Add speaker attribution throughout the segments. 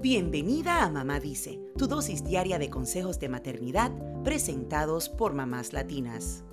Speaker 1: Bienvenida a Mamá Dice, tu dosis diaria de consejos de maternidad presentados por mamás latinas.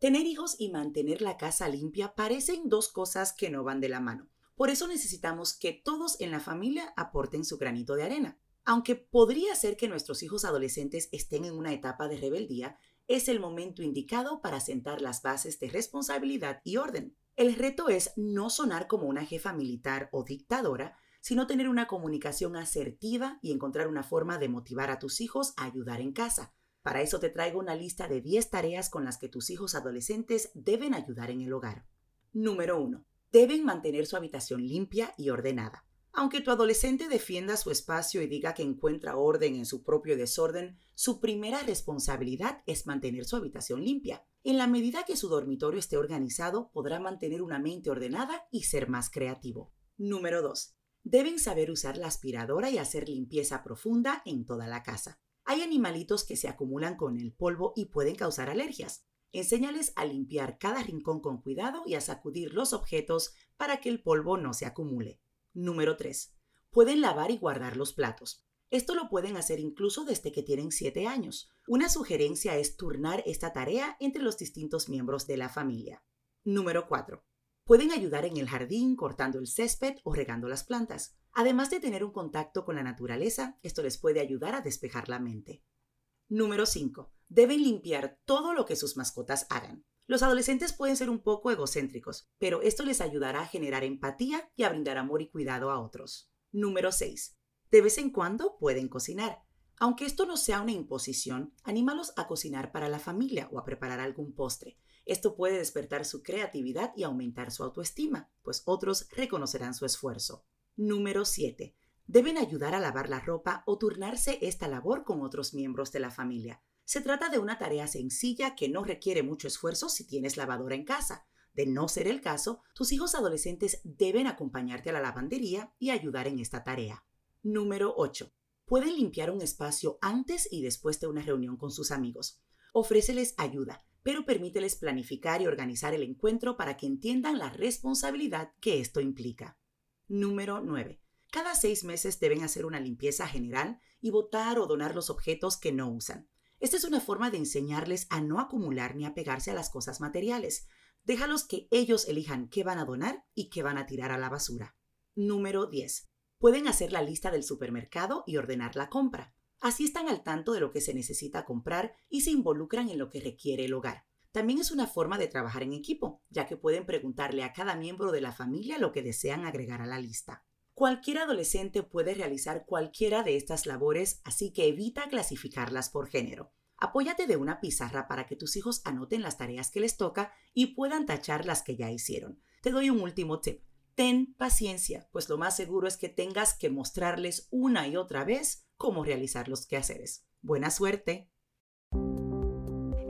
Speaker 1: Tener hijos y mantener la casa limpia parecen dos cosas que no van de la mano. Por eso necesitamos que todos en la familia aporten su granito de arena. Aunque podría ser que nuestros hijos adolescentes estén en una etapa de rebeldía, es el momento indicado para sentar las bases de responsabilidad y orden. El reto es no sonar como una jefa militar o dictadora, sino tener una comunicación asertiva y encontrar una forma de motivar a tus hijos a ayudar en casa. Para eso te traigo una lista de 10 tareas con las que tus hijos adolescentes deben ayudar en el hogar. Número 1. Deben mantener su habitación limpia y ordenada. Aunque tu adolescente defienda su espacio y diga que encuentra orden en su propio desorden, su primera responsabilidad es mantener su habitación limpia. En la medida que su dormitorio esté organizado, podrá mantener una mente ordenada y ser más creativo. Número 2. Deben saber usar la aspiradora y hacer limpieza profunda en toda la casa. Hay animalitos que se acumulan con el polvo y pueden causar alergias. Enséñales a limpiar cada rincón con cuidado y a sacudir los objetos para que el polvo no se acumule. Número 3. Pueden lavar y guardar los platos. Esto lo pueden hacer incluso desde que tienen 7 años. Una sugerencia es turnar esta tarea entre los distintos miembros de la familia. Número 4. Pueden ayudar en el jardín cortando el césped o regando las plantas. Además de tener un contacto con la naturaleza, esto les puede ayudar a despejar la mente. Número 5. Deben limpiar todo lo que sus mascotas hagan. Los adolescentes pueden ser un poco egocéntricos, pero esto les ayudará a generar empatía y a brindar amor y cuidado a otros. Número 6. De vez en cuando pueden cocinar. Aunque esto no sea una imposición, anímalos a cocinar para la familia o a preparar algún postre. Esto puede despertar su creatividad y aumentar su autoestima, pues otros reconocerán su esfuerzo. Número 7. Deben ayudar a lavar la ropa o turnarse esta labor con otros miembros de la familia. Se trata de una tarea sencilla que no requiere mucho esfuerzo si tienes lavadora en casa. De no ser el caso, tus hijos adolescentes deben acompañarte a la lavandería y ayudar en esta tarea. Número 8. Pueden limpiar un espacio antes y después de una reunión con sus amigos. Ofréceles ayuda, pero permíteles planificar y organizar el encuentro para que entiendan la responsabilidad que esto implica. Número 9. Cada seis meses deben hacer una limpieza general y botar o donar los objetos que no usan. Esta es una forma de enseñarles a no acumular ni apegarse a las cosas materiales. Déjalos que ellos elijan qué van a donar y qué van a tirar a la basura. Número 10. Pueden hacer la lista del supermercado y ordenar la compra. Así están al tanto de lo que se necesita comprar y se involucran en lo que requiere el hogar. También es una forma de trabajar en equipo, ya que pueden preguntarle a cada miembro de la familia lo que desean agregar a la lista. Cualquier adolescente puede realizar cualquiera de estas labores, así que evita clasificarlas por género. Apóyate de una pizarra para que tus hijos anoten las tareas que les toca y puedan tachar las que ya hicieron. Te doy un último tip. Ten paciencia, pues lo más seguro es que tengas que mostrarles una y otra vez cómo realizar los quehaceres. Buena suerte.